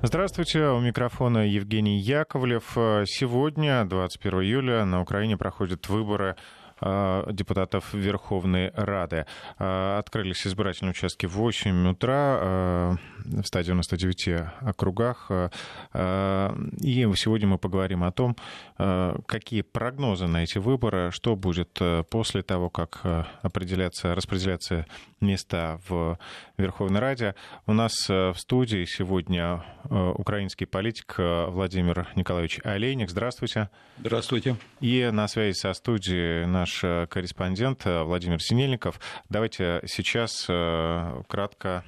Здравствуйте, у микрофона Евгений Яковлев. Сегодня, 21 июля, на Украине проходят выборы депутатов Верховной Рады. Э, открылись избирательные участки в 8 утра э, в 199 округах. И сегодня мы поговорим о том, какие прогнозы на эти выборы, что будет после того, как определяться, распределяться места в Верховной Раде. У нас в студии сегодня украинский политик Владимир Николаевич Олейник. Здравствуйте. Здравствуйте. И на связи со студией наш наш э, корреспондент э, Владимир Синельников. Давайте сейчас э, кратко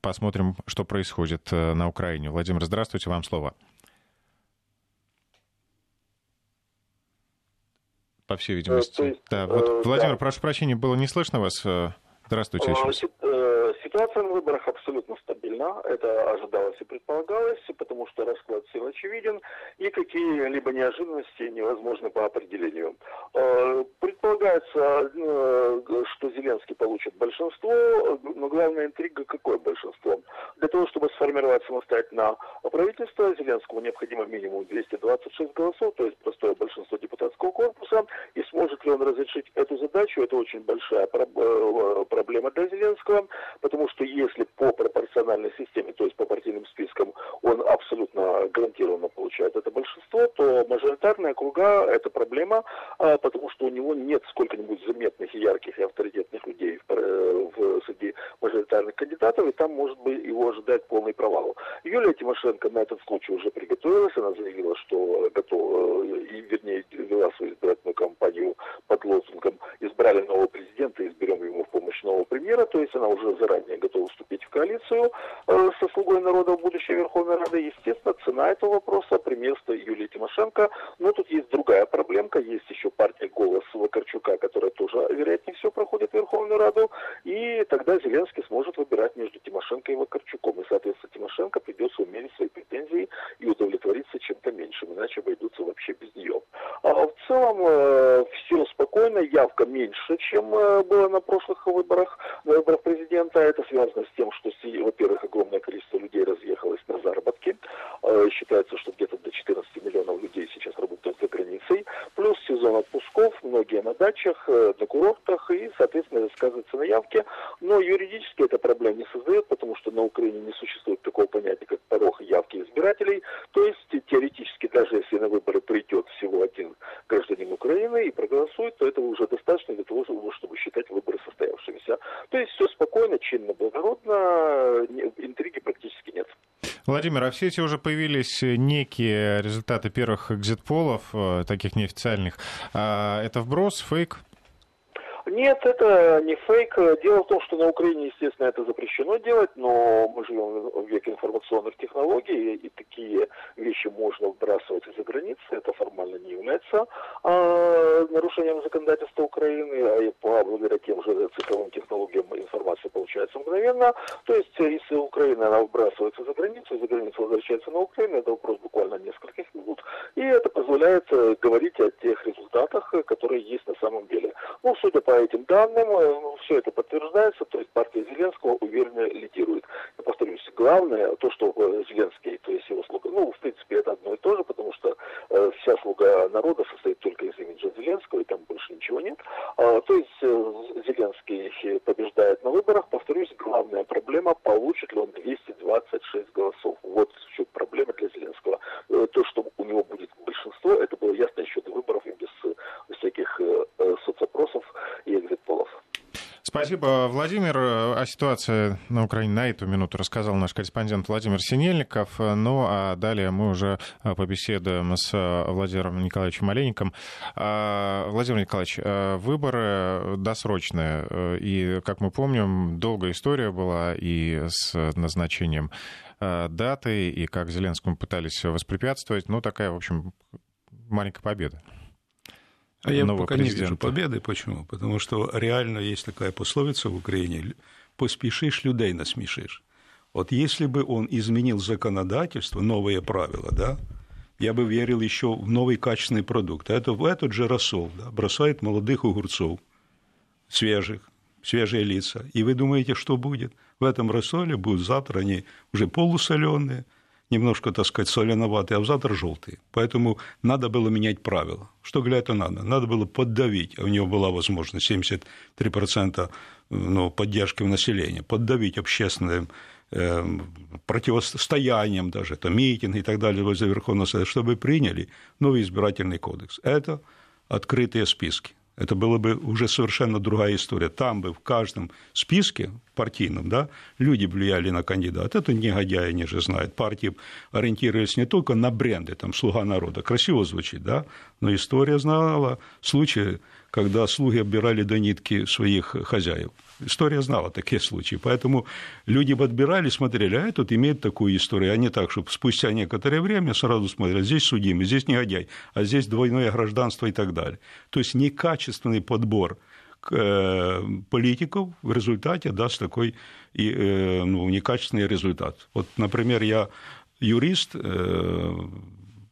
посмотрим, что происходит на Украине. Владимир, здравствуйте, вам слово. По всей видимости. Есть, да, вот, Владимир, да. прошу прощения, было не слышно вас. Здравствуйте еще раз. Выборах абсолютно стабильна. Это ожидалось и предполагалось, потому что расклад сил очевиден, и какие-либо неожиданности невозможны по определению. Э, предполагается, э, что Зеленский получит большинство, но главная интрига какое большинство? Для того, чтобы сформировать самостоятельно правительство, Зеленскому необходимо минимум 226 голосов, то есть простое большинство депутатского корпуса, и сможет ли он разрешить задачу, это очень большая э, проблема для Зеленского, потому что если по пропорциональной системе, то есть по партийным спискам, он абсолютно гарантированно получает это большинство, то мажоритарные округа – это проблема, а, потому что у него нет сколько-нибудь заметных ярких и авторитетных людей в, э, в, среди мажоритарных кандидатов, и там может быть его ожидать полный провал. Юлия Тимошенко на этот случай уже приготовилась, она заявила, что готова, э, и, вернее, вела свою избирательную кампанию под лозунгом «Избрали нового президента, изберем ему в помощь нового премьера», то есть она уже заранее готовы вступить в коалицию э, со «Слугой народа» в будущей Верховной Рады. Естественно, цена этого вопроса – премьерство Юлии Тимошенко. Но тут есть другая проблемка. Есть еще партия «Голос» Вакарчука, которая тоже, вероятнее всего, проходит в Верховную Раду. И тогда Зеленский сможет выбирать между Тимошенко и Вакарчуком. И, соответственно, Тимошенко придется умерить свои претензии и удовлетвориться чем-то меньшим, иначе обойдутся вообще без нее. А в целом э, спокойно, явка меньше, чем э, было на прошлых выборах, на выборах президента. Это связано с тем, что, во-первых, огромное количество людей разъехалось на заработки. Э, считается, что где-то до 14 миллионов людей сейчас работают за границей. Плюс сезон отпусков, многие на дачах, э, на курортах, и, соответственно, сказывается на явке. Но юридически это проблем не создает, потому что на Украине не существует такого понятия, как порог явки избирателей. То есть, теоретически, даже если на выборы придет всего один гражданин Украины и проголосует, то этого уже достаточно для того, чтобы считать выборы состоявшимися. То есть, все спокойно, чинно, благородно, интриги практически нет. Владимир, а все эти уже появились некие результаты первых экзит-полов, э, таких неофициальных. А это вброс, фейк? Нет, это не фейк. Дело в том, что на Украине, естественно, это запрещено делать, но мы живем в веке информационных технологий, и такие вещи можно выбрасывать из-за границы. Это формально не является а, нарушением законодательства Украины, а и благодаря тем же цифровым технологиям информация получается мгновенно. То есть, если Украина она выбрасывается за границу, за границу возвращается на Украину, это вопрос буквально нескольких минут. И это позволяет э, говорить о тех результатах, которые есть на самом деле. Ну, судя по этим данным, э, ну, все это подтверждается, то есть партия Зеленского уверенно лидирует. Я повторюсь, главное, то, что э, Зеленский, то есть его слуга, ну, в принципе, это одно и то же, потому что э, вся слуга народа состоит только из имиджа Зеленского, и там больше ничего нет. А, то есть э, Зеленский побеждает на выборах, повторюсь, главная проблема, получит ли он 226 голосов. Вот в чем проблема для Зеленского. Э, то, что у него будет большинство, это было ясно еще до выборов и без всяких э, соцопросов и экзит-полов. Спасибо, Владимир. О ситуации на Украине на эту минуту рассказал наш корреспондент Владимир Синельников. Ну, а далее мы уже побеседуем с Владимиром Николаевичем Олейником. А, Владимир Николаевич, выборы досрочные. И, как мы помним, долгая история была и с назначением даты, и как Зеленскому пытались воспрепятствовать. Ну, такая, в общем, маленькая победа. А я пока президента. не вижу победы. Почему? Потому что реально есть такая пословица в Украине «поспешишь, людей насмешишь». Вот если бы он изменил законодательство, новые правила, да, я бы верил еще в новый качественный продукт. А это в этот же рассол да, бросает молодых огурцов, свежих, свежие лица. И вы думаете, что будет? в этом рассоле будут завтра они уже полусоленые, немножко, так сказать, соленоватые, а завтра желтые. Поэтому надо было менять правила. Что для этого надо? Надо было поддавить, а у него была возможность 73% ну, поддержки в населении, поддавить общественным э, противостоянием даже, это митинг и так далее возле Верховного Совета, чтобы приняли новый избирательный кодекс. Это открытые списки это была бы уже совершенно другая история. Там бы в каждом списке партийном, да, люди влияли на кандидата. Это негодяи, они же знают. Партии ориентировались не только на бренды, там, «Слуга народа», красиво звучит, да, но история знала случаи, когда слуги оббирали до нитки своих хозяев. История знала такие случаи. Поэтому люди подбирали, смотрели, а этот имеет такую историю, а не так, чтобы спустя некоторое время сразу смотрели, здесь судимый, здесь негодяй, а здесь двойное гражданство и так далее. То есть некачественный подбор политиков в результате даст такой э, ну, некачественный результат. Вот, например, я юрист, э,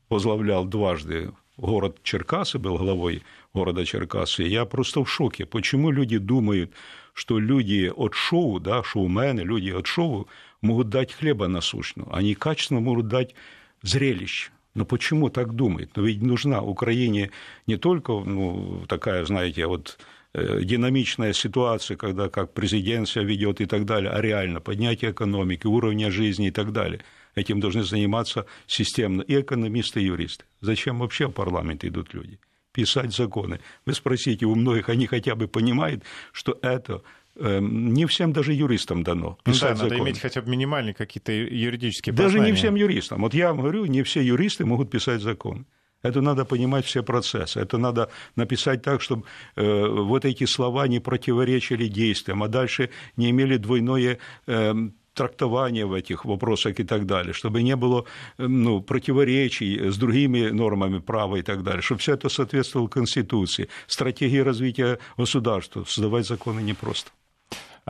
возглавлял дважды город Черкасы, был главой города Черкасы, я просто в шоке. Почему люди думают, что люди от шоу, да, шоумены, люди от шоу могут дать хлеба насущного, они качественно могут дать зрелище. Но почему так думают? Но ведь нужна Украине не только ну, такая, знаете, вот э, динамичная ситуация, когда как президент себя ведет и так далее, а реально поднятие экономики, уровня жизни и так далее. Этим должны заниматься системно и экономисты, и юристы. Зачем вообще в парламент идут люди? писать законы. Вы спросите у многих, они хотя бы понимают, что это эм, не всем даже юристам дано. Писать ну, да, надо иметь хотя бы минимальные какие-то юридические Даже познания. не всем юристам. Вот я вам говорю, не все юристы могут писать закон. Это надо понимать все процессы. Это надо написать так, чтобы э, вот эти слова не противоречили действиям, а дальше не имели двойное э, трактования в этих вопросах и так далее, чтобы не было ну, противоречий с другими нормами права и так далее, чтобы все это соответствовало Конституции, стратегии развития государства. Создавать законы непросто.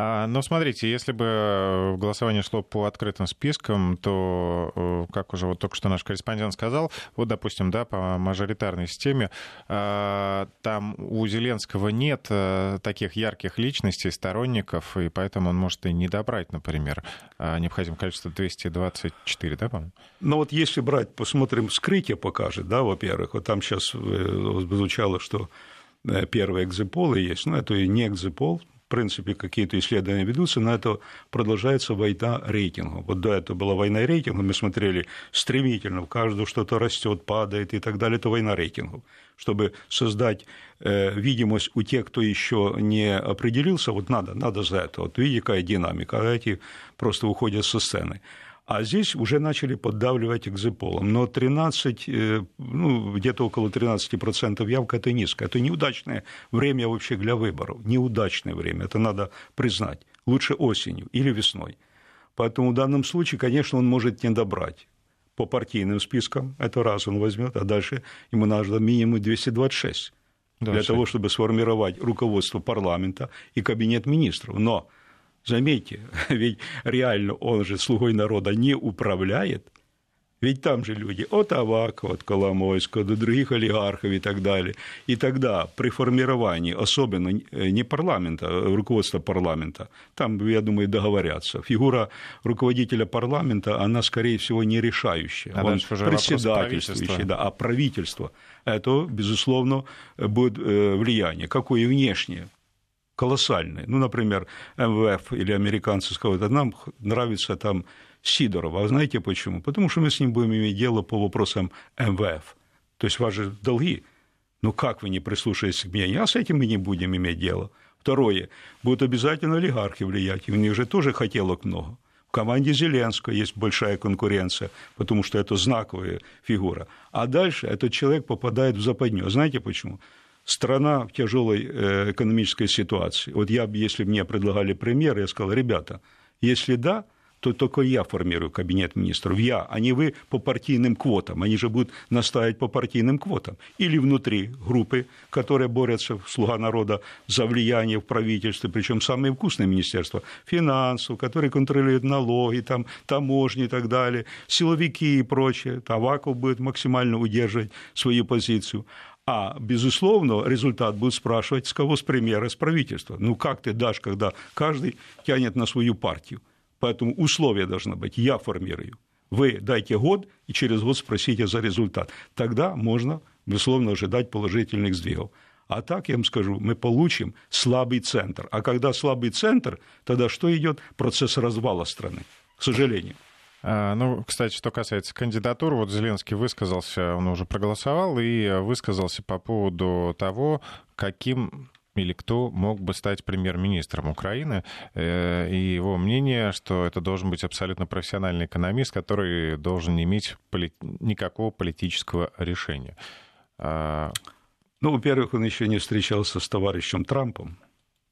А, но смотрите, если бы э, голосование шло по открытым спискам, то, э, как уже вот только что наш корреспондент сказал, вот, допустим, да, по мажоритарной системе, а, там у Зеленского нет э, таких ярких личностей, сторонников, и поэтому он может и не добрать, например, а, необходимое количество 224, да, по-моему? Ну вот если брать, посмотрим, скрытие покажет, да, во-первых, вот там сейчас звучало, что первые экзиполы есть, но это и не экзипол, в принципе, какие-то исследования ведутся, но это продолжается война рейтингу. Вот до этого была война рейтингу, мы смотрели стремительно, в каждого что-то растет, падает и так далее, это война рейтингов. Чтобы создать э, видимость у тех, кто еще не определился, вот надо, надо за это. Вот видите, какая динамика, а эти просто уходят со сцены. А здесь уже начали поддавливать экзиполом. Но 13, э, ну, где-то около 13% явка – это низко. Это неудачное время вообще для выборов. Неудачное время, это надо признать. Лучше осенью или весной. Поэтому в данном случае, конечно, он может не добрать по партийным спискам, это раз он возьмет, а дальше ему надо минимум 226 да, для того, чтобы сформировать руководство парламента и кабинет министров. Но Заметьте, ведь реально он же слугой народа не управляет, ведь там же люди от Авакова, от Коломойского до других олигархов и так далее. И тогда при формировании, особенно э, не парламента, а руководства парламента, там, я думаю, договорятся. Фигура руководителя парламента, она, скорее всего, не решающая. А Он председательствующий, да, а правительство. Это, безусловно, будет э, влияние. Какое внешнее? Колоссальные. Ну, например, МВФ или американцы скажут, нам нравится там Сидоров. А знаете почему? Потому что мы с ним будем иметь дело по вопросам МВФ. То есть ваши долги. Ну как вы не прислушаетесь к мнению? А с этим мы не будем иметь дело. Второе. Будут обязательно олигархи влиять. У них же тоже хотелок много. В команде Зеленского есть большая конкуренция, потому что это знаковая фигура. А дальше этот человек попадает в западню. Знаете почему? Страна в тяжелой э, экономической ситуации. Вот я, если мне предлагали премьер, я сказал, ребята, если да, то только я формирую кабинет министров. Я, а не вы по партийным квотам. Они же будут настаивать по партийным квотам. Или внутри группы, которые борются, слуга народа, за влияние в правительстве, причем самые вкусные министерства, финансов, которые контролируют налоги, там, таможни и так далее, силовики и прочее. Таваков будет максимально удерживать свою позицию. А, безусловно, результат будет спрашивать, с кого с премьера, с правительства. Ну, как ты дашь, когда каждый тянет на свою партию? Поэтому условия должны быть, я формирую. Вы дайте год, и через год спросите за результат. Тогда можно, безусловно, ожидать положительных сдвигов. А так, я вам скажу, мы получим слабый центр. А когда слабый центр, тогда что идет? Процесс развала страны, к сожалению. А, ну, кстати, что касается кандидатур, вот Зеленский высказался, он уже проголосовал и высказался по поводу того, каким или кто мог бы стать премьер-министром Украины. Э, и его мнение, что это должен быть абсолютно профессиональный экономист, который должен не иметь поли... никакого политического решения. А, ну, во-первых, он еще не встречался с товарищем Трампом.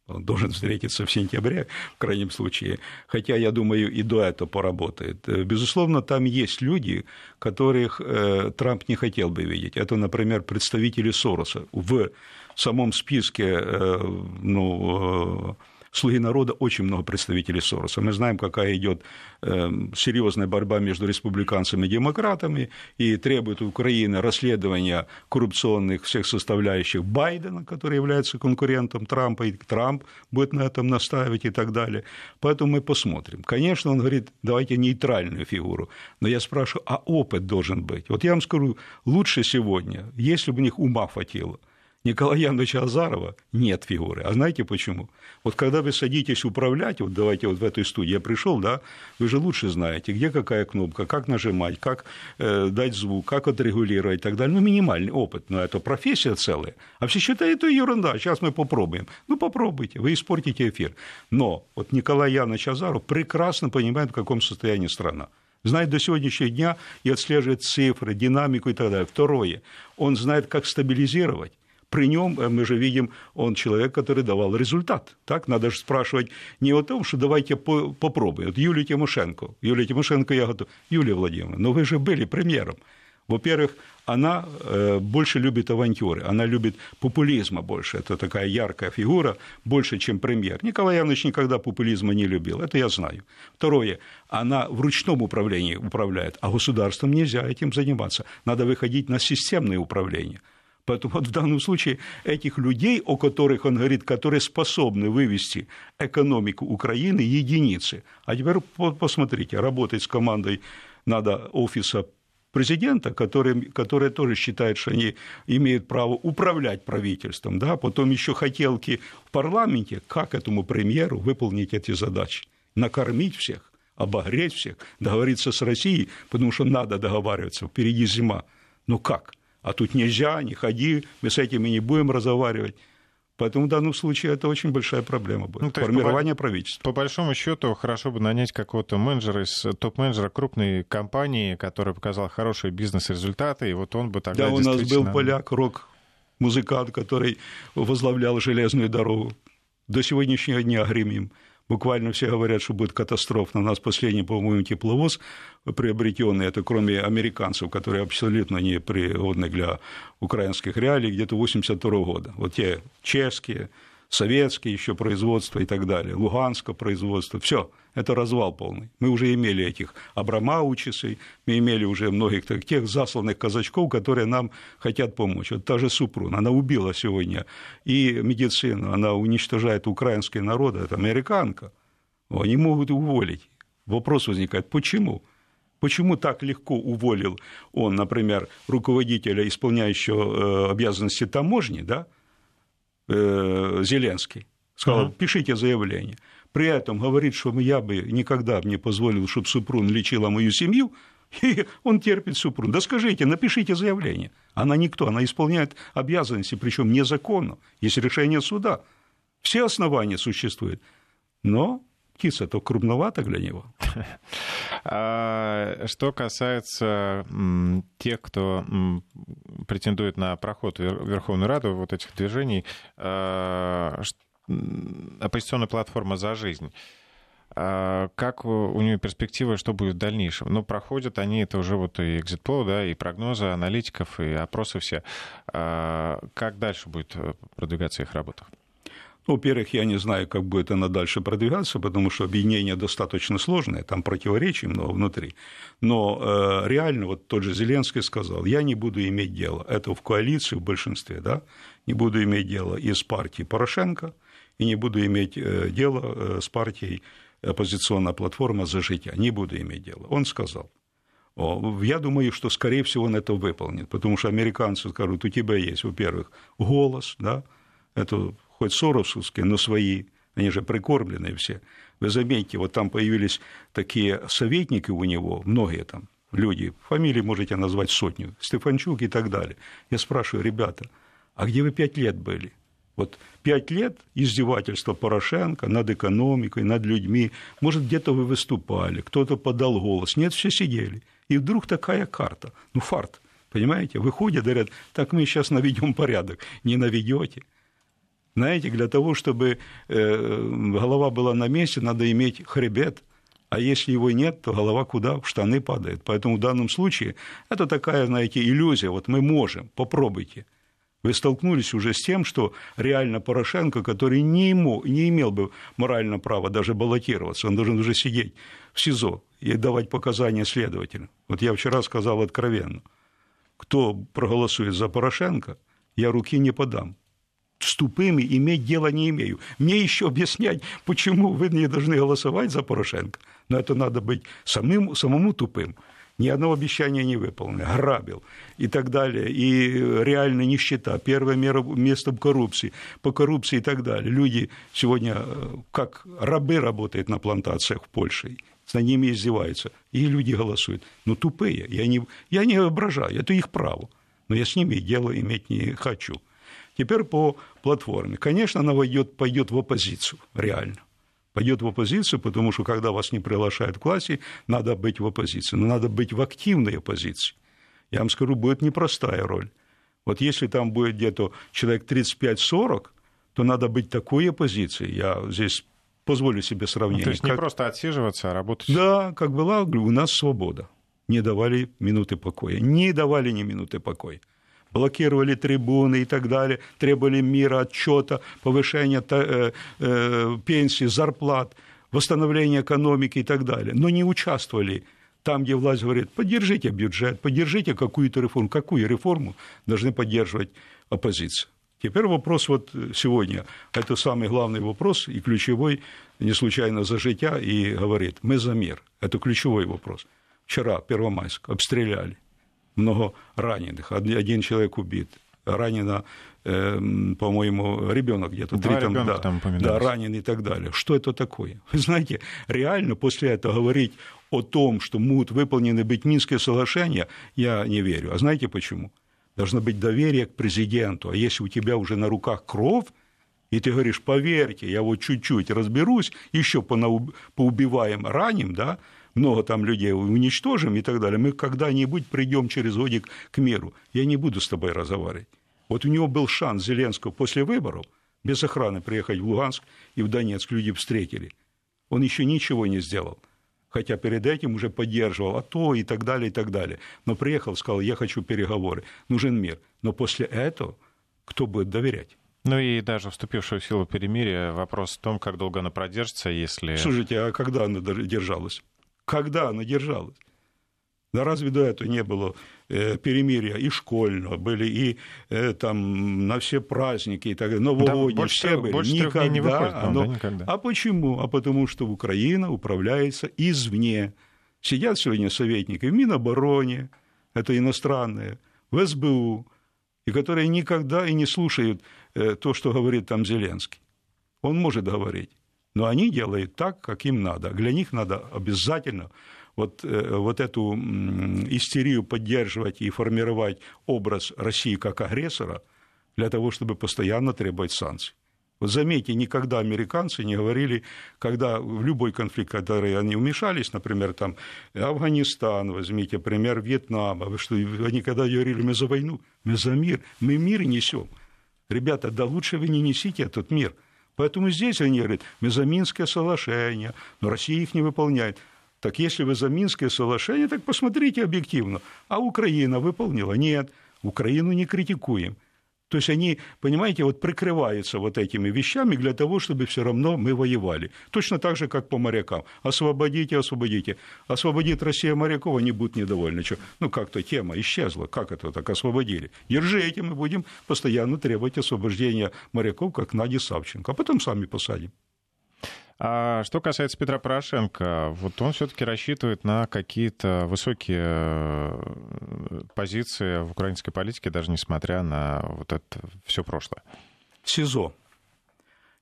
Он должен встретиться в сентябре, в крайнем случае. Хотя, я думаю, и до этого поработает. Безусловно, там есть люди, которых э, Трамп не хотел бы видеть. Это, например, представители Сороса. В самом списке э, ну, э, «Слуги народа» очень много представителей Сороса. Мы знаем, какая идет эм, серьезная борьба между республиканцами и демократами, и требует Украины расследования коррупционных всех составляющих Байдена, который является конкурентом Трампа, и Трамп будет на этом настаивать и так далее. Поэтому мы посмотрим. Конечно, он говорит, давайте нейтральную фигуру, но я спрашиваю, а опыт должен быть? Вот я вам скажу, лучше сегодня, если бы у них ума хватило – Николая Яновича Азарова нет фигуры. А знаете почему? Вот когда вы садитесь управлять, вот давайте вот в этой студии я пришел, да, вы же лучше знаете, где какая кнопка, как нажимать, как э, дать звук, как отрегулировать и так далее. Ну, минимальный опыт, но это профессия целая. А все считают, это ерунда, сейчас мы попробуем. Ну, попробуйте, вы испортите эфир. Но вот Николай Янович Азаров прекрасно понимает, в каком состоянии страна знает до сегодняшнего дня и отслеживает цифры, динамику и так далее. Второе, он знает, как стабилизировать при нем э, мы же видим, он человек, который давал результат. Так, надо же спрашивать не о том, что давайте попробуем. Вот Юлия Тимошенко. Юлия Тимошенко, я готов. Юлия Владимировна, но вы же были премьером. Во-первых, она э, больше любит авантюры, она любит популизма больше. Это такая яркая фигура, больше, чем премьер. Николай Янович никогда популизма не любил, это я знаю. Второе, она в ручном управлении управляет, а государством нельзя этим заниматься. Надо выходить на системное управление – Поэтому вот в данном случае этих людей, о которых он говорит, которые способны вывести экономику Украины, единицы. А теперь посмотрите, работать с командой надо офиса президента, который, который тоже считает, что они имеют право управлять правительством, да, потом еще хотелки в парламенте, как этому премьеру выполнить эти задачи, накормить всех, обогреть всех, договориться с Россией, потому что надо договариваться, впереди зима. Но как? А тут нельзя, не ходи, мы с этими не будем разговаривать. Поэтому в данном случае это очень большая проблема будет. Ну, Формирование по, правительства. По большому счету, хорошо бы нанять какого-то менеджера из топ-менеджера крупной компании, который показал хорошие бизнес-результаты, и вот он бы тогда Да, у нас был поляк, рок-музыкант, который возглавлял железную дорогу. До сегодняшнего дня гремим. Буквально все говорят, что будет катастрофа. У нас последний, по-моему, тепловоз приобретенный, это кроме американцев, которые абсолютно не пригодны для украинских реалий, где-то 82 года. Вот те чешские, советские еще производства и так далее, Луганское производство, все, это развал полный. Мы уже имели этих Абрамаучисей, мы имели уже многих тех засланных казачков, которые нам хотят помочь. Вот та же Супрун, она убила сегодня и медицину, она уничтожает украинский народ, это американка. Они могут уволить. Вопрос возникает, почему? Почему так легко уволил он, например, руководителя, исполняющего э, обязанности таможни, да, Зеленский. Сказал, пишите заявление. При этом говорит, что я бы никогда не позволил, чтобы Супрун лечила мою семью, и он терпит Супрун. Да скажите, напишите заявление. Она никто, она исполняет обязанности, причем незаконно. Есть решение суда. Все основания существуют. Но птица то крупновато для него. А, что касается тех, кто претендует на проход в Верховную Раду, вот этих движений, а, оппозиционная платформа «За жизнь», а, как у нее перспективы, что будет в дальнейшем? Ну, проходят они, это уже вот и экзитпол, да, и прогнозы аналитиков, и опросы все. Как дальше будет э, продвигаться их работа? Во-первых, я не знаю, как будет она дальше продвигаться, потому что объединение достаточно сложное, там противоречий много внутри. Но э, реально, вот тот же Зеленский сказал, я не буду иметь дело, это в коалиции, в большинстве, да, не буду иметь дело и с партией Порошенко, и не буду иметь э, дело э, с партией оппозиционная платформа «За життя». Не буду иметь дело. Он сказал. Я думаю, что, скорее всего, он это выполнит, потому что американцы скажут, у тебя есть, во-первых, голос, да, это хоть соросовские, но свои, они же прикормленные все. Вы заметите, вот там появились такие советники у него, многие там люди, фамилии можете назвать сотню, Стефанчук и так далее. Я спрашиваю, ребята, а где вы пять лет были? Вот пять лет издевательства Порошенко над экономикой, над людьми. Может, где-то вы выступали, кто-то подал голос. Нет, все сидели. И вдруг такая карта. Ну, фарт. Понимаете? Выходят, говорят, так мы сейчас наведем порядок. Не наведете. Знаете, для того, чтобы э, голова была на месте, надо иметь хребет. А если его нет, то голова куда? В штаны падает. Поэтому в данном случае это такая, знаете, иллюзия. Вот мы можем, попробуйте. Вы столкнулись уже с тем, что реально Порошенко, который не, ему, не имел бы морального права даже баллотироваться, он должен уже сидеть в СИЗО и давать показания следователям. Вот я вчера сказал откровенно, кто проголосует за Порошенко, я руки не подам. С тупыми иметь дело не имею. Мне еще объяснять, почему вы не должны голосовать за Порошенко. Но это надо быть самым, самому тупым. Ни одного обещания не выполнил, грабил. И так далее, и реальная нищета, первое место в коррупции, по коррупции и так далее. Люди сегодня э, как рабы работают на плантациях в Польше, за ними издеваются, и люди голосуют. Ну, тупые, я не, я не ображаю, это их право, но я с ними дело иметь не хочу. Теперь по платформе. Конечно, она войдет, пойдет в оппозицию, реально пойдет в оппозицию, потому что когда вас не приглашают к власти, надо быть в оппозиции. Но надо быть в активной оппозиции. Я вам скажу, будет непростая роль. Вот если там будет где-то человек 35-40, то надо быть такой оппозицией. Я здесь позволю себе сравнение. Ну, то есть не как... просто отсиживаться, а работать. Да, как была, у нас свобода. Не давали минуты покоя. Не давали ни минуты покоя блокировали трибуны и так далее, требовали мира, отчета, повышения э, э, пенсий, зарплат, восстановления экономики и так далее, но не участвовали там, где власть говорит, поддержите бюджет, поддержите какую-то реформу. Какую реформу должны поддерживать оппозиция? Теперь вопрос вот сегодня, это самый главный вопрос и ключевой, не случайно за життя, и говорит, мы за мир. Это ключевой вопрос. Вчера, Первомайск, обстреляли много раненых, один человек убит, ранено, э, по-моему, ребенок где-то, три там, да, там да, ранен и так далее. Что это такое? Вы знаете, реально после этого говорить о том, что могут выполнены быть Минские соглашения, я не верю. А знаете почему? Должно быть доверие к президенту. А если у тебя уже на руках кровь, и ты говоришь, поверьте, я вот чуть-чуть разберусь, еще поубиваем, раним, да, много там людей уничтожим и так далее, мы когда-нибудь придем через годик к миру. Я не буду с тобой разговаривать. Вот у него был шанс Зеленского после выборов без охраны приехать в Луганск и в Донецк, люди встретили. Он еще ничего не сделал. Хотя перед этим уже поддерживал, а то и так далее, и так далее. Но приехал, сказал, я хочу переговоры, нужен мир. Но после этого кто будет доверять? Ну и даже вступившего в силу перемирия, вопрос в том, как долго оно продержится, если... Слушайте, а когда оно держалось? Когда она держалась? Да разве до этого не было э, перемирия и школьного, были и э, там на все праздники и так далее, новогодние, да, все были. Больше никогда, не выходит, оно... да, никогда. А почему? А потому что Украина управляется извне. Сидят сегодня советники в Минобороне, это иностранные, в СБУ, и которые никогда и не слушают э, то, что говорит там Зеленский. Он может говорить но они делают так, как им надо. Для них надо обязательно вот, э, вот эту истерию поддерживать и формировать образ России как агрессора для того, чтобы постоянно требовать санкций. Вот заметьте, никогда американцы не говорили, когда в любой конфликт, который они вмешались, например, там Афганистан, возьмите пример Вьетнама, что, они когда говорили, мы за войну, мы за мир, мы мир несем. Ребята, да лучше вы не несите этот мир – Поэтому здесь они говорят, мы за Минское соглашение, но Россия их не выполняет. Так если вы за Минское соглашение, так посмотрите объективно. А Украина выполнила? Нет. Украину не критикуем. То есть они, понимаете, вот прикрываются вот этими вещами для того, чтобы все равно мы воевали. Точно так же, как по морякам. Освободите, освободите. Освободит Россия моряков, они будут недовольны. Что? Ну, как-то тема исчезла. Как это так освободили? Держите, мы будем постоянно требовать освобождения моряков, как Нади Савченко. А потом сами посадим. А что касается Петра Порошенко, вот он все-таки рассчитывает на какие-то высокие э, позиции в украинской политике, даже несмотря на вот это все прошлое. СИЗО.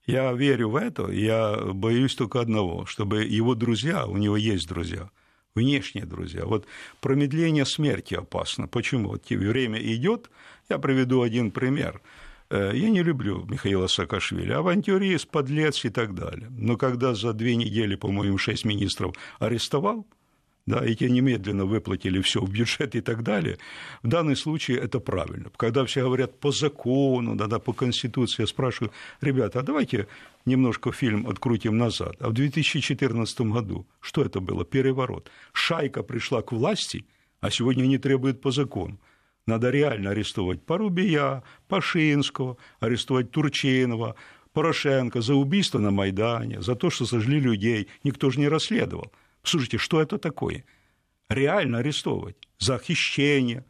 Я верю в это, я боюсь только одного, чтобы его друзья, у него есть друзья, внешние друзья. Вот промедление смерти опасно. Почему? Вот время идет. Я приведу один пример. Э, я не люблю Михаила Саакашвили, авантюрист, подлец и так далее. Но когда за две недели, по-моему, шесть министров арестовал, да, и те немедленно выплатили все в бюджет и так далее, в данном случае это правильно. Когда все говорят по закону, да, да, по Конституции, я спрашиваю, ребята, а давайте немножко фильм открутим назад. А в 2014 году что это было? Переворот. Шайка пришла к власти, а сегодня они требуют по закону. Надо реально арестовать Порубия, Пашинского, арестовать Турчинова, Порошенко за убийство на Майдане, за то, что сожгли людей. Никто же не расследовал. Слушайте, что это такое? Реально арестовывать за хищение.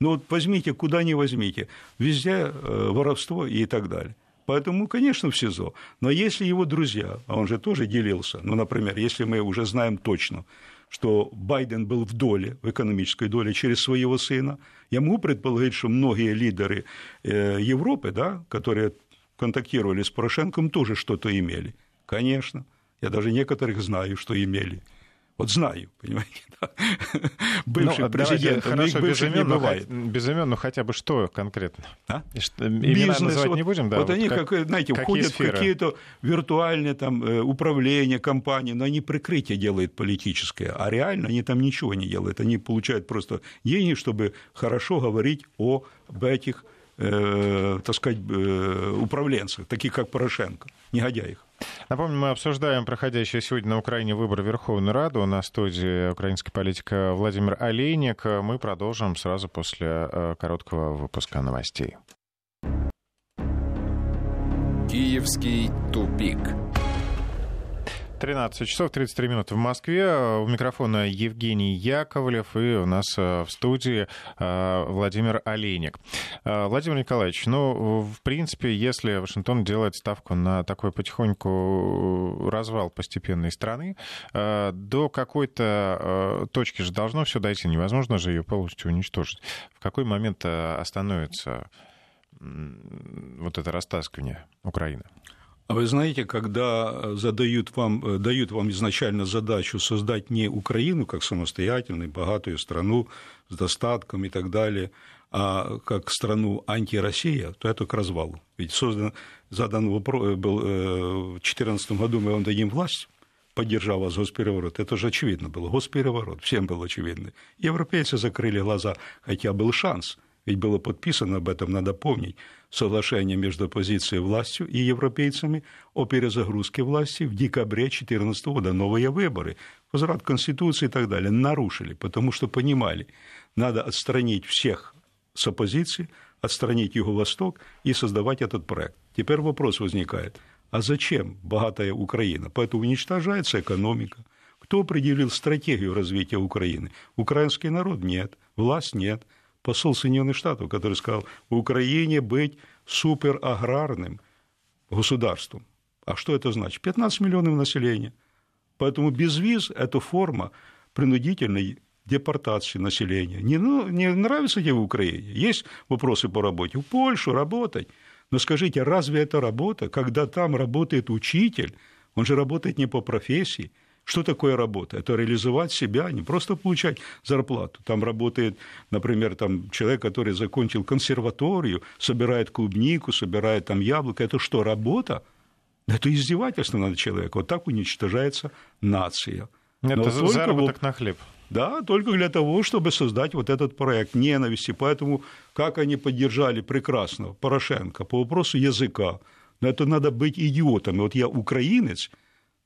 Ну вот возьмите, куда ни возьмите, везде э, воровство и так далее. Поэтому, конечно, в СИЗО. Но если его друзья, а он же тоже делился, ну, например, если мы уже знаем точно, что Байден был в доле, в экономической доле через своего сына, я могу предположить, что многие лидеры э, Европы, да, которые контактировали с Порошенком, тоже что-то имели. Конечно. Я даже некоторых знаю, что имели. Вот знаю, понимаете, да. Бывший ну, президент, хорошо, без имен, не бывает. Без имен, но хотя бы что конкретно? А? Что, Бизнес, называть вот, не будем, да? Вот, вот они, как, как, знаете, входят сферы? в какие-то виртуальные там э, управления компании, но они прикрытие делают политическое, а реально они там ничего не делают. Они получают просто деньги, чтобы хорошо говорить об этих, э, так сказать, э, управленцах, таких как Порошенко, негодяев. Напомню, мы обсуждаем проходящие сегодня на Украине выборы Верховной Рады. У нас в студии украинский политик Владимир Олейник. Мы продолжим сразу после э, короткого выпуска новостей. Киевский тупик. 13 часов 33 минуты в Москве. У микрофона Евгений Яковлев и у нас э, в студии э, Владимир Олейник. Э, Владимир Николаевич, ну, в принципе, если Вашингтон делает ставку на такой потихоньку развал постепенной страны, до какой-то точки же должно все дойти. Невозможно же ее полностью уничтожить. В какой момент остановится вот это растаскивание Украины? А вы знаете, когда задают вам, э, дают вам изначально задачу создать не Украину как самостоятельную, богатую страну с достатком и так далее, а как страну антироссия, то это к развалу. Ведь создан, задан вопрос, э, был э, в 2014 году мы вам дадим власть, поддержал вас госпереворот. Это же очевидно было. Госпереворот. Всем было очевидно. Европейцы закрыли глаза, хотя был шанс – ведь было подписано об этом, надо помнить, соглашение между оппозицией и властью и европейцами о перезагрузке власти в декабре 2014 года. Новые выборы, возврат Конституции и так далее нарушили, потому что понимали, надо отстранить всех с оппозиции, отстранить Юго-Восток и создавать этот проект. Теперь вопрос возникает, а зачем богатая Украина? Поэтому уничтожается экономика. Кто определил стратегию развития Украины? Украинский народ нет, власть нет – посол Соединенных Штатов, который сказал, Украине быть супераграрным государством. А что это значит? 15 миллионов населения. Поэтому без виз – это форма принудительной депортации населения. Не, ну, не нравится тебе в Украине? Есть вопросы по работе? В Польшу работать. Но скажите, разве это работа, когда там работает учитель, он же работает не по профессии – что такое работа? Это реализовать себя, не просто получать зарплату. Там работает, например, там человек, который закончил консерваторию, собирает клубнику, собирает там яблоко. Это что, работа? Это издевательство над человеком. Вот так уничтожается нация. Это Но заработок вот, на хлеб. Да, только для того, чтобы создать вот этот проект ненависти. Поэтому как они поддержали прекрасно Порошенко по вопросу языка. Но это надо быть идиотом. Вот я украинец,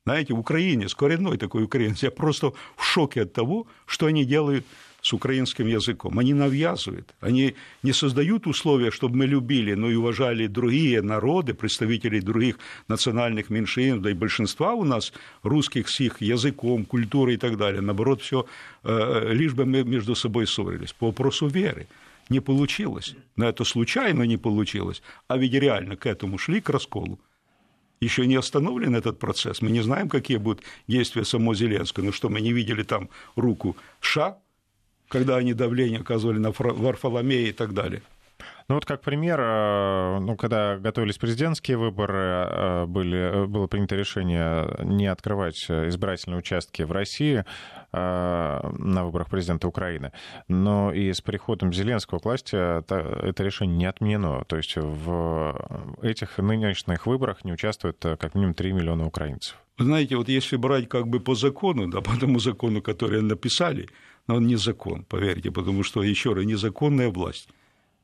знаете, украинец, коренной такой украинец, я просто в шоке от того, что они делают с украинским языком. Они навязывают, они не создают условия, чтобы мы любили, но и уважали другие народы, представителей других национальных меньшинств, да и большинства у нас русских с их языком, культурой и так далее. Наоборот, все э, лишь бы мы между собой ссорились по вопросу веры. Не получилось. Но это случайно не получилось, а ведь реально к этому шли, к расколу. Еще не остановлен этот процесс. Мы не знаем, какие будут действия самого Зеленского. Ну что, мы не видели там руку США, когда они давление оказывали на Варфоломея и так далее. Ну вот как пример, э, ну, когда готовились президентские выборы, э, были, было принято решение не открывать избирательные участки в России э, на выборах президента Украины. Но и с приходом Зеленского к власти это решение не отменено. То есть в этих нынешних выборах не участвует как минимум 3 миллиона украинцев. Вы знаете, вот если брать как бы по закону, да, по тому закону, который написали, но он не закон, поверьте, потому что, еще раз, незаконная власть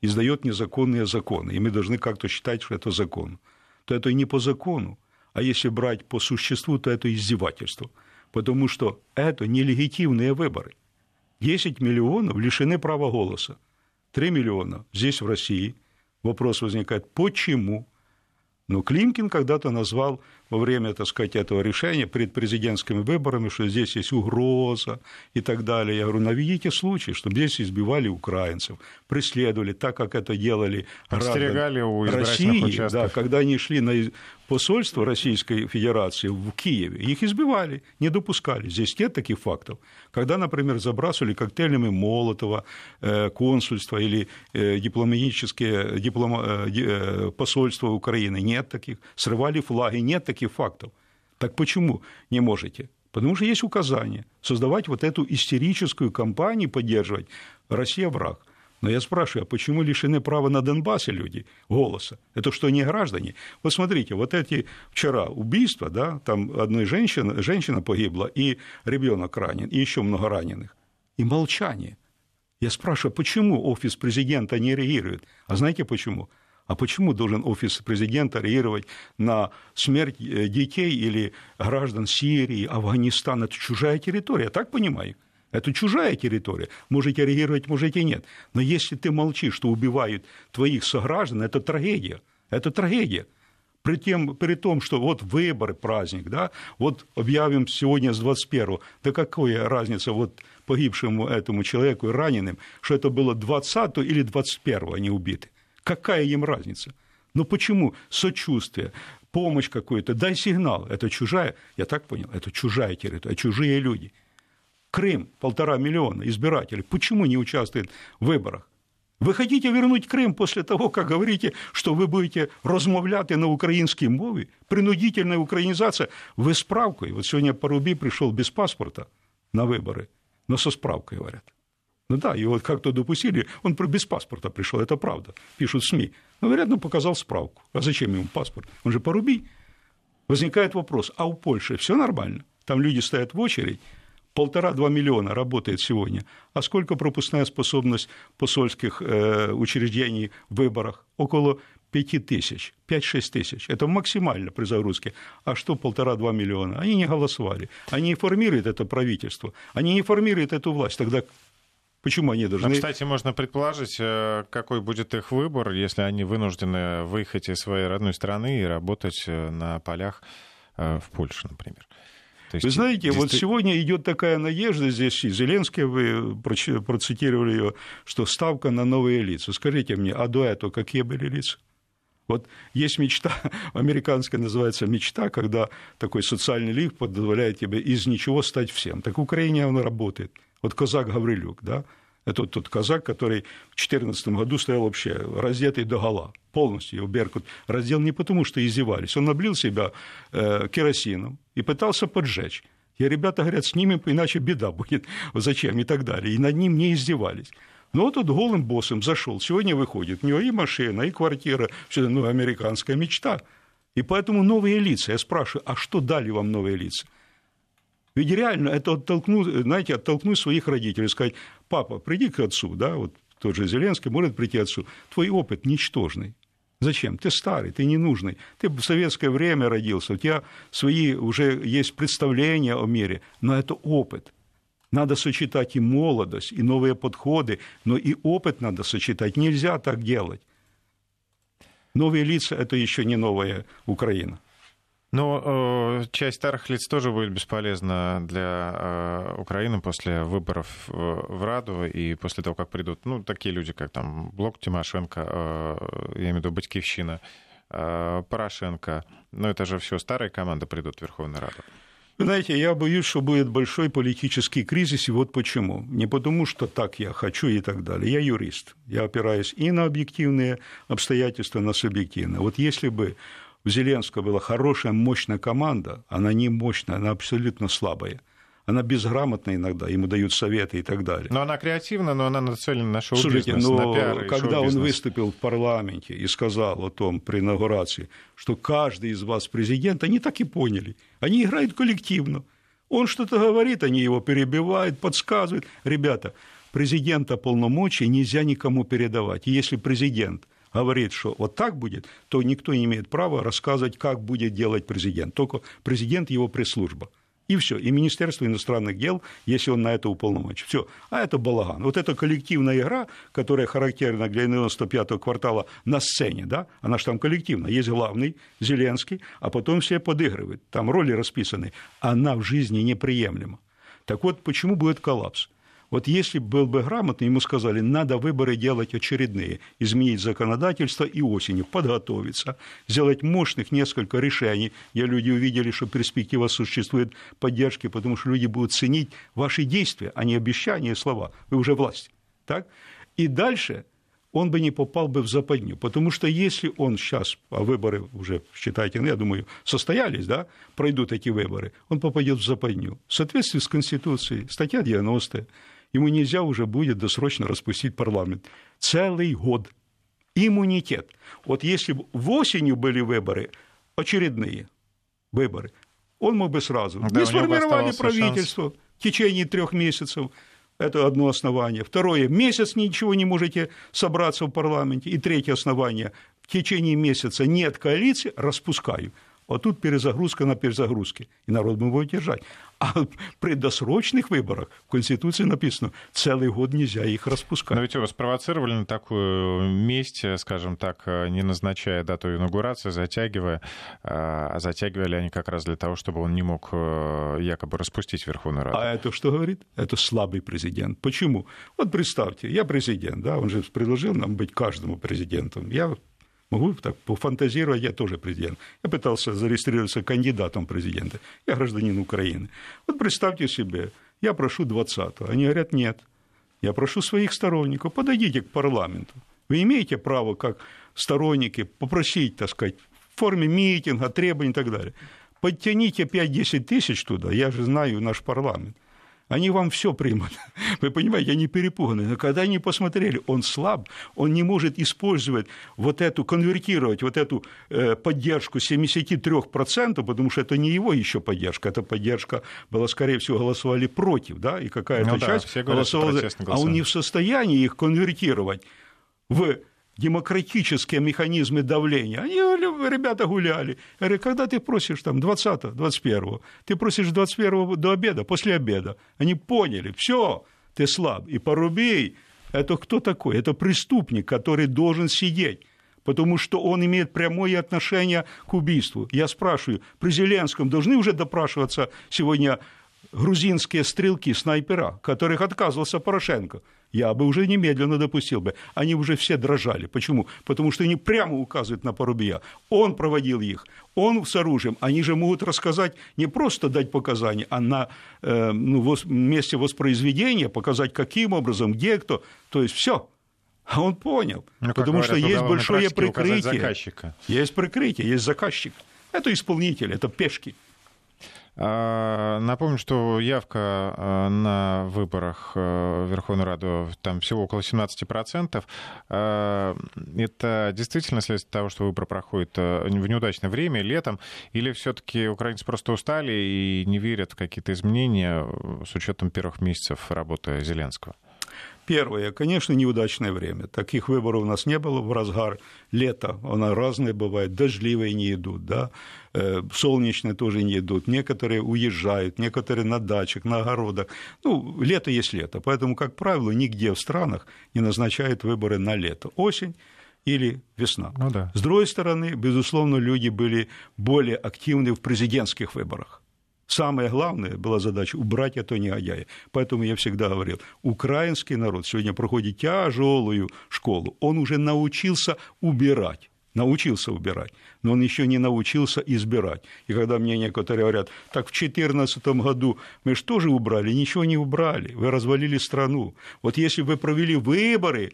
издает незаконные законы, и мы должны как-то считать, что это закон, то это не по закону, а если брать по существу, то это издевательство, потому что это нелегитимные выборы. 10 миллионов лишены права голоса, 3 миллиона здесь, в России. Вопрос возникает, почему? Но Климкин когда-то назвал во время, так сказать, этого решения перед президентскими выборами, что здесь есть угроза и так далее. Я говорю, наведите случай, чтобы здесь избивали украинцев, преследовали так, как это делали Подстерегали у России, участков. да, когда они шли на посольство Российской Федерации в Киеве, их избивали, не допускали. Здесь нет таких фактов. Когда, например, забрасывали коктейлями Молотова э, консульство или э, дипломатические диплом, э, посольства Украины, нет таких. Срывали флаги, нет таких таких фактов. Так почему не можете? Потому что есть указание создавать вот эту истерическую кампанию, поддерживать «Россия враг». Но я спрашиваю, а почему лишены права на Донбассе люди голоса? Это что, не граждане? Вот смотрите, вот эти вчера убийства, да, там одной женщины, женщина погибла, и ребенок ранен, и еще много раненых. И молчание. Я спрашиваю, почему офис президента не реагирует? А знаете почему? А почему должен офис президента реагировать на смерть э, детей или граждан Сирии, Афганистана? Это чужая территория, я так понимаю? Это чужая территория. Можете реагировать, можете нет. Но если ты молчишь, что убивают твоих сограждан, это трагедия. Это трагедия. При, тем, при том, что вот выборы, праздник, да, вот объявим сегодня с 21-го, да какая разница вот погибшему этому человеку и раненым, что это было 20 или 21 они убиты. Какая им разница? Ну почему сочувствие, помощь какую-то, дай сигнал. Это чужая, я так понял, это чужая территория, чужие люди. Крым, полтора миллиона избирателей, почему не участвует в выборах? Ви хотите вернуть Крым после того, как говорите, что вы будете розмовляти на українській мові? Принудительная українізація. Ви справкою. Вот сегодня Парубі пришел без паспорта на выборы, но со справкой, говорят. Ну да, его как-то допустили, он без паспорта пришел, это правда, пишут СМИ. Но, говорят, ну, показал справку. А зачем ему паспорт? Он же поруби. Возникает вопрос, а у Польши все нормально? Там люди стоят в очередь, полтора-два миллиона работает сегодня. А сколько пропускная способность посольских э, учреждений в выборах? Около 5 тысяч, 5-6 тысяч. Это максимально при загрузке. А что полтора-два миллиона? Они не голосовали. Они не формируют это правительство. Они не формируют эту власть. Тогда Почему они должны... Ну, кстати, можно предположить, э, какой будет их выбор, если они вынуждены выехать из своей родной страны и работать э, на полях э, в Польше, например. есть, вы знаете, здесь... вот сегодня идет такая надежда здесь, и Зеленский, вы процитировали ее, что ставка на новые лица. Скажите мне, а до этого какие были лица? Вот есть мечта, американская называется мечта, когда такой социальный лифт позволяет тебе из ничего стать всем. Так в Украине он работает. Вот казак Гаврилюк, да, это тот казак, который в 2014 году стоял вообще раздетый до гола, полностью его Беркут раздел не потому, что издевались. Он облил себя э, керосином и пытался поджечь. И ребята говорят, с ними иначе беда будет, зачем и так далее. И над ним не издевались. Но вот тут голым боссом зашел. Сегодня выходит. У него и машина, и квартира. Все это ну, американская мечта. И поэтому новые лица. Я спрашиваю, а что дали вам новые лица? Ведь реально это оттолкнуть, знаете, оттолкнуть своих родителей, сказать, папа, приди к отцу, да, вот тот же Зеленский может прийти отцу, твой опыт ничтожный. Зачем? Ты старый, ты ненужный. Ты в советское время родился, у тебя свои уже есть представления о мире, но это опыт. Надо сочетать и молодость, и новые подходы, но и опыт надо сочетать. Нельзя так делать. Новые лица – это еще не новая Украина. Но э, часть старых лиц тоже будет бесполезна для э, Украины после выборов э, в Раду и после того, как придут, ну, такие люди, как там Блок Тимошенко, э, я имею в виду Батькивщина, Порошенко. Но это же все старые команды придут в Верховную Раду. Знаете, я боюсь, что будет большой политический кризис, и вот почему. Не потому, что так я хочу и так далее. Я юрист. Я опираюсь и на объективные обстоятельства, на субъективные. Вот если бы у Зеленского была хорошая, мощная команда, она не мощная, она абсолютно слабая она безграмотна иногда, ему дают советы и так далее. Но она креативна, но она нацелена на шоу-бизнес, Слушайте, но на пиар когда он выступил в парламенте и сказал о том при инаугурации, что каждый из вас президент, они так и поняли. Они играют коллективно. Он что-то говорит, они его перебивают, подсказывают. Ребята, президента полномочий нельзя никому передавать. И если президент говорит, что вот так будет, то никто не имеет права рассказывать, как будет делать президент. Только президент его пресс-служба и все. И Министерство иностранных дел, если он на это уполномочен. Все. А это балаган. Вот эта коллективная игра, которая характерна для 95-го квартала на сцене, да, она же там коллективная. Есть главный, Зеленский, а потом все подыгрывают. Там роли расписаны. Она в жизни неприемлема. Так вот, почему будет коллапс? Вот если был бы грамотный, ему сказали, надо выборы делать очередные, изменить законодательство и осенью, подготовиться, сделать мощных несколько решений, где люди увидели, что перспектива существует поддержки, потому что люди будут ценить ваши действия, а не обещания и слова. Вы уже власть. Так? И дальше он бы не попал бы в западню. Потому что если он сейчас, а выборы уже, считайте, ну, я думаю, состоялись, да, пройдут эти выборы, он попадет в западню. В соответствии с Конституцией, статья 90 ему нельзя уже будет досрочно распустить парламент. Целый год. Иммунитет. Вот если бы в осенью были выборы, очередные выборы, он мог бы сразу. Да, не сформировали правительство шанс. в течение трех месяцев. Это одно основание. Второе, месяц ничего не можете собраться в парламенте. И третье основание, в течение месяца нет коалиции, распускаю. Вот тут перезагрузка на перезагрузке, и народ будет держать. А при досрочных выборах в Конституции написано, целый год нельзя их распускать. Но ведь его спровоцировали на такую месть, скажем так, не назначая дату инаугурации, затягивая, а затягивали они как раз для того, чтобы он не мог э, якобы распустить Верховную Раду. А это что говорит? Это слабый президент. Почему? Вот представьте, я президент, да, он же предложил нам быть каждому президентом. Я Могу так пофантазировать, я тоже президент. Я пытался зарегистрироваться кандидатом президента. Я гражданин Украины. Вот представьте себе, я прошу 20-го. Они говорят, нет. Я прошу своих сторонников, подойдите к парламенту. Вы имеете право, как сторонники, попросить, так сказать, в форме митинга, требований и так далее. Подтяните 5-10 тысяч туда, я же знаю наш парламент они вам все примут. Вы понимаете, они перепуганы. Но когда они посмотрели, он слаб, он не может использовать вот эту, конвертировать вот эту э, поддержку 73%, потому что это не его еще поддержка, эта поддержка была, скорее всего, голосовали против, да, и какая-то ну, часть да, голосовала, а он не в состоянии их конвертировать в демократические механизмы давления, они, ребята, гуляли. Я говорю, когда ты просишь там 20-го, 21-го, ты просишь 21-го до обеда, после обеда. Они поняли, все, ты слаб. И Порубей, это кто такой? Это преступник, который должен сидеть потому что он имеет прямое отношение к убийству. Я спрашиваю, при Зеленском должны уже допрашиваться сегодня грузинские стрелки, снайпера, которых отказывался Порошенко – я бы уже немедленно допустил бы. Они уже все дрожали. Почему? Потому что они прямо указывают на Порубия. Он проводил их, он с оружием. Они же могут рассказать, не просто дать показания, а на э, ну, месте воспроизведения показать, каким образом, где кто. То есть все. А он понял. Ну, потому говорят, что есть большое прикрытие. Есть прикрытие, есть заказчик. Это исполнитель, это пешки. А, напомню, что явка а, на выборах а, в Верховную Раду там всего около 17%. Это действительно следствие того, что выборы проходят в неудачное время, летом, или все-таки украинцы просто устали и не верят в какие-то изменения с учетом первых месяцев работы Зеленского? Первое, конечно, неудачное время. Таких выборов у нас не было в разгар лета. Оно разное бывает. Дождливые не идут, да? Э, солнечные тоже не идут. Некоторые уезжают, некоторые на дачах, на огородах. Ну, лето есть лето. Поэтому, как правило, нигде в странах не назначают выборы на лето. Осень или весна. Ну, да. С другой стороны, безусловно, люди были более активны в президентских выборах. Самое главное была задача убрать это негодяя. Поэтому я всегда говорил, украинский народ сегодня проходит тяжелую школу. Он уже научился убирать научился убирать, но он еще не научился избирать. И когда мне некоторые говорят, так в 2014 году мы же тоже убрали, ничего не убрали, вы развалили страну. Вот если бы провели выборы,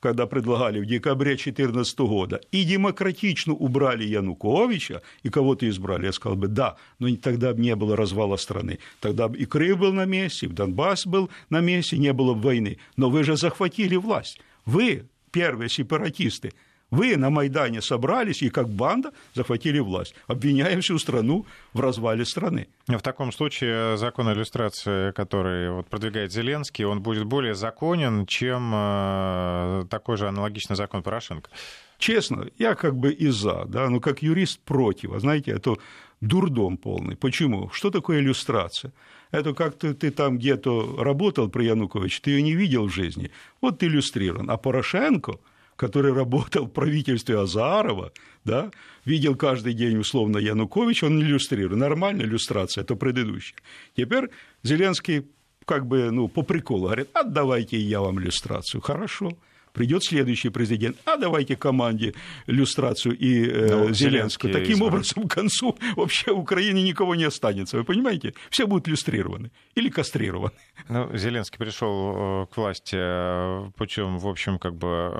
когда предлагали в декабре 2014 года, и демократично убрали Януковича, и кого-то избрали, я сказал бы, да, но тогда бы не было развала страны. Тогда бы и Крым был на месте, и Донбасс был на месте, не было бы войны. Но вы же захватили власть. Вы, первые сепаратисты, вы на Майдане собрались и как банда захватили власть, обвиняя всю страну в развале страны. В таком случае закон о иллюстрации, который вот продвигает Зеленский, он будет более законен, чем э, такой же аналогичный закон Порошенко. Честно, я как бы и за, да, но как юрист против. А знаете, это дурдом полный. Почему? Что такое иллюстрация? Это как ты, ты там где-то работал при Януковиче, ты ее не видел в жизни. Вот ты иллюстрирован. А Порошенко – который работал в правительстве Азарова, да, видел каждый день условно Янукович, он иллюстрирует. Нормальная иллюстрация, это предыдущая. Теперь Зеленский как бы, ну, по приколу говорит, отдавайте я вам иллюстрацию. Хорошо придет следующий президент, а давайте команде иллюстрацию и э, ну, Зеленскую. Таким избран. образом, к концу вообще в Украине никого не останется, вы понимаете? Все будут иллюстрированы или кастрированы. Ну, Зеленский пришел э, к власти э, путем, в общем, как бы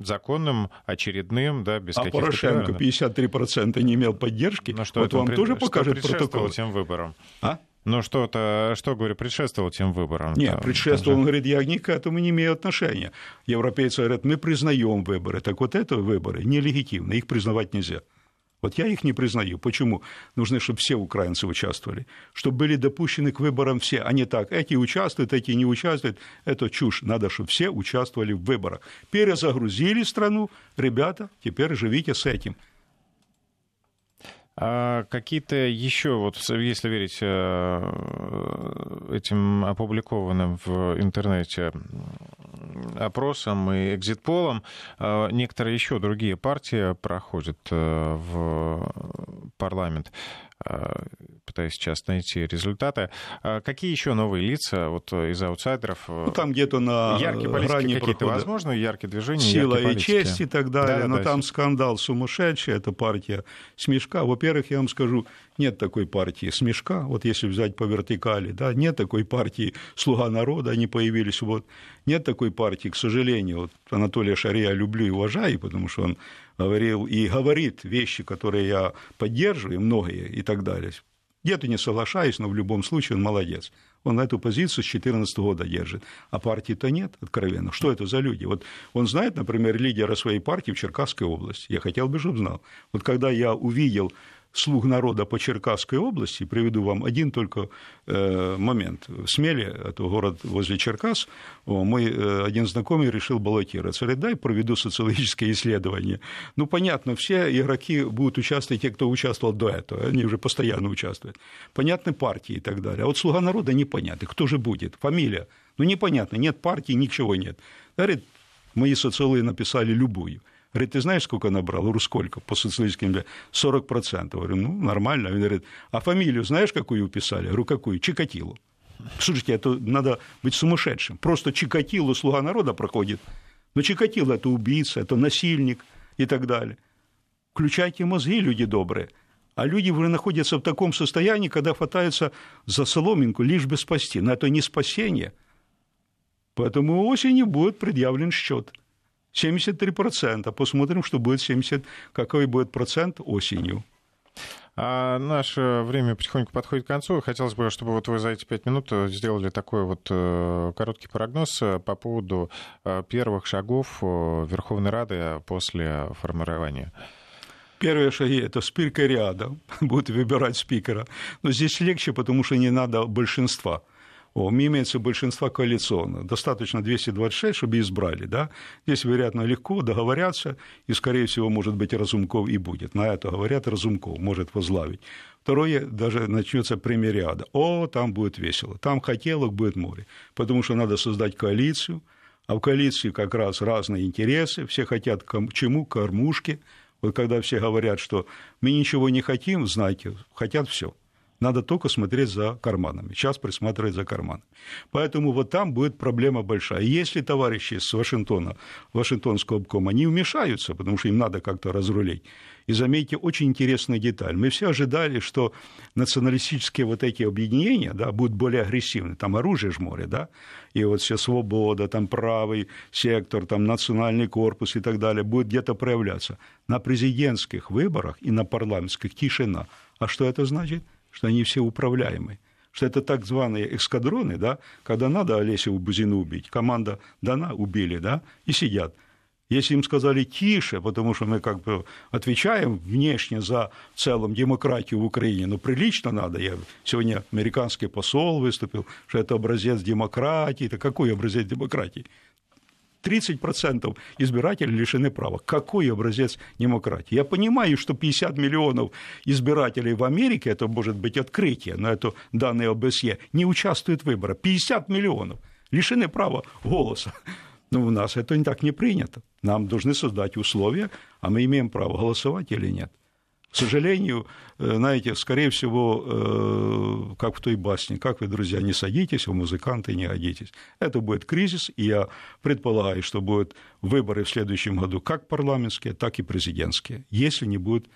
законным, очередным, да, без а каких-то... Порошенко 53% не имел поддержки. Ну, что вот вам пред... тоже покажет протокол. тем выборам? А? Ну, что-то, что, говорю, предшествовало тем выборам? Нет, там, предшествовал, он говорит, я ни к этому не имею отношения. Европейцы говорят, мы признаем выборы. Так вот, это выборы нелегитимны, их признавать нельзя. Вот я их не признаю. Почему? Нужно, чтобы все украинцы участвовали, чтобы были допущены к выборам все, а не так, эти участвуют, эти не участвуют. Это чушь. Надо, чтобы все участвовали в выборах. Перезагрузили страну, ребята, теперь живите с этим. А какие-то еще, вот если верить э, этим опубликованным в интернете опросам и экзит-полам, э, некоторые еще другие партии проходят э, в парламент пытаюсь сейчас найти результаты. Какие еще новые лица вот из аутсайдеров? Ну, там где-то на яркие грани какие-то возможно, яркие движения, Сила и честь и так далее, да, но да, там да. скандал сумасшедший, это партия Смешка. Во-первых, я вам скажу, нет такой партии Смешка, вот если взять по вертикали, да, нет такой партии Слуга народа, они появились, вот, нет такой партии, к сожалению, вот Анатолия Шария люблю и уважаю, потому что он говорил и говорит вещи, которые я поддерживаю, многие и так далее. Где-то не соглашаюсь, но в любом случае он молодец. Он эту позицию с 2014 года держит. А партии-то нет, откровенно. Что это за люди? Вот он знает, например, лидера своей партии в Черкасской области. Я хотел бы, чтобы знал. Вот когда я увидел слуг народа по Черкасской области, приведу вам один только э, момент. В Смеле, это город возле Черкас, мой э, один знакомый решил баллотироваться. Говорит, дай проведу социологическое исследование. Ну, понятно, все игроки будут участвовать, те, кто участвовал до этого, они уже постоянно участвуют. Понятны партии и так далее. А вот слуга народа непонятно, кто же будет, фамилия. Ну, непонятно, нет партии, ничего нет. Говорит, мои социологи написали любую. Говорит, ты знаешь, сколько набрал? Говорю, сколько? По социалистическим 40%. Говорю, ну, нормально. Он говорит, а фамилию знаешь, какую уписали? Говорю, какую? Чикатилу. Слушайте, это надо быть сумасшедшим. Просто Чикатило слуга народа проходит. Но Чикатило – это убийца, это насильник и так далее. Включайте мозги, люди добрые. А люди уже находятся в таком состоянии, когда хватаются за соломинку, лишь бы спасти. Но это не спасение. Поэтому осенью будет предъявлен счет. 73%. Посмотрим, что будет 70, какой будет процент осенью. А наше время потихоньку подходит к концу. Хотелось бы, чтобы вот вы за эти пять минут сделали такой вот э, короткий прогноз э, по поводу э, первых шагов Верховной Рады после формирования. Первые шаги – это спикер ряда, будут выбирать спикера. Но здесь легче, потому что не надо большинства – имеется большинство коалиционных. Достаточно 226, чтобы избрали. Да? Здесь, вероятно, легко договорятся, и, скорее всего, может быть, Разумков и будет. На это говорят, Разумков может возглавить. Второе, даже начнется премириада. О, там будет весело, там хотелок будет море, потому что надо создать коалицию, а в коалиции как раз разные интересы, все хотят к чему, кормушки. Вот когда все говорят, что мы ничего не хотим, знаете, хотят все Надо только смотреть за карманами. Сейчас присматривать за карманами. Поэтому вот там будет проблема большая. Если товарищи с Вашингтона, Вашингтонского обкома, не вмешаются, потому что им надо как-то разрулить, и заметьте очень интересную деталь. Мы все ожидали, что националистические вот эти объединения да, будут более агрессивны. Там оружие ж море, да, и вот все свобода, там правый сектор, там национальный корпус и так далее будет где-то проявляться. На президентских выборах и на парламентских тишина. А что это значит? Что они все управляемые что это так званые эскадроны, да, когда надо Олесю Бузину убить, команда дана, убили, да, и сидят. Если им сказали тише, потому что мы как бы отвечаем внешне за целом демократию в Украине, но прилично надо. Я сегодня американский посол выступил, что это образец демократии. Это какой образец демократии? 30% избирателей лишены права. Какой образец демократии? Я понимаю, что 50 миллионов избирателей в Америке, это может быть открытие, но это данные ОБСЕ, не участвуют в выборах. 50 миллионов лишены права голоса. Но у нас это так не принято. Нам должны создать условия, а мы имеем право голосовать или нет. К сожалению, э, знаете, скорее всего, э, как в той басне, как вы, друзья, не садитесь, вы музыканты не годитесь. Это будет кризис, и я предполагаю, что будут выборы в следующем году как парламентские, так и президентские, если не будет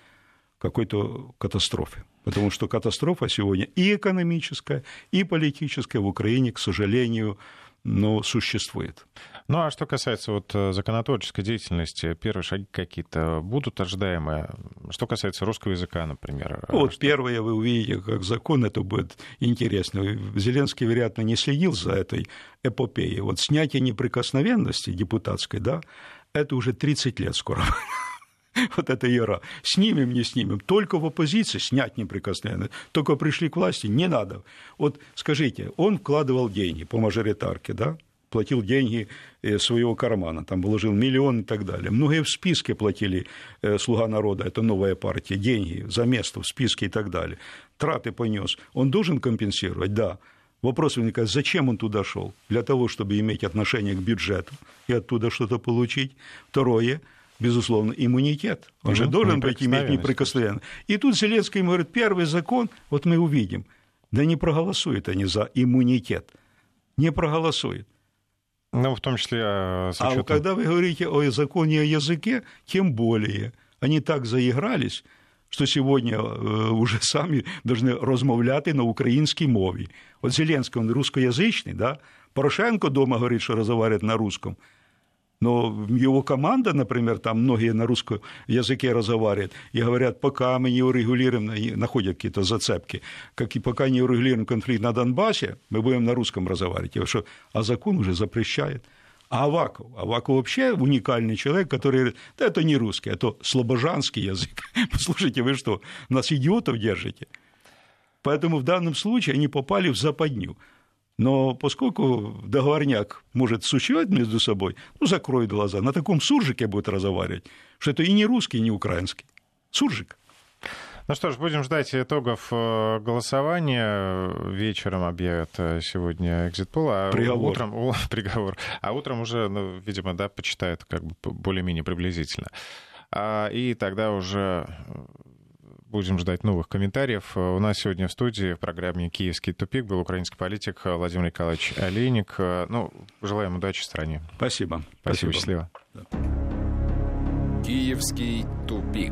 какой-то катастрофы. Потому что катастрофа сегодня и экономическая, и политическая в Украине, к сожалению, но существует. Ну а что касается вот э, законотворческой деятельности, первые шаги какие-то будут ожидаемые? Что касается русского языка, например? Ну, вот что... первое вы увидите как закон, это будет интересно. Зеленский, вероятно, не следил за этой эпопеей. Вот снятие неприкосновенности депутатской, да, это уже 30 лет скоро. вот эта яра. Снимем, не снимем. Только в оппозиции снять неприкосновенность. Только пришли к власти, не надо. Вот скажите, он вкладывал деньги по мажоритарке, да? платил деньги своего кармана, там вложил миллион и так далее. Многие в списке платили э, «Слуга народа», это новая партия, деньги за место в списке и так далее. Траты понес. Он должен компенсировать? Да. Вопрос возникает, зачем он туда шел? Для того, чтобы иметь отношение к бюджету и оттуда что-то получить. Второе, безусловно, иммунитет. Он угу, же должен быть иметь неприкосновенность. И тут Зеленский ему говорит, первый закон, вот мы увидим, да не проголосуют они за иммунитет. Не проголосуют. Ну, в том числе а, с учетом... А когда вы говорите о законе о языке, тем более. Они так заигрались, що сьогодні вже э, самі повинні розмовляти на українській мові. От Зеленський, він русскоязичний, да? Порошенко дома говорить, що розмовляє на русском. Но его команда, например, там многие на русском языке разговаривают и говорят, пока мы не урегулируем, находят какие-то зацепки, как и пока не урегулируем конфликт на Донбассе, мы будем на русском разговаривать. Я что, а закон уже запрещает. А Аваков? Аваков вообще уникальный человек, который говорит, да это не русский, это слобожанский язык. Послушайте, вы что, нас идиотов держите? Поэтому в данном случае они попали в западню. Но поскольку договорняк может существовать между собой, ну, закроет глаза, на таком суржике будет разговаривать, что это и не русский, и не украинский. Суржик. Ну что ж, будем ждать итогов э, голосования. Вечером объявят э, сегодня экзитпол, а приговор. утром о, приговор, а утром уже, ну, видимо, да, почитают как бы более-менее приблизительно. А, и тогда уже Будем ждать новых комментариев. У нас сегодня в студии в программе «Киевский тупик» был украинский политик Владимир Николаевич Олейник. Ну, желаем удачи стране. Спасибо. Спасибо, Спасибо. счастливо. «Киевский тупик».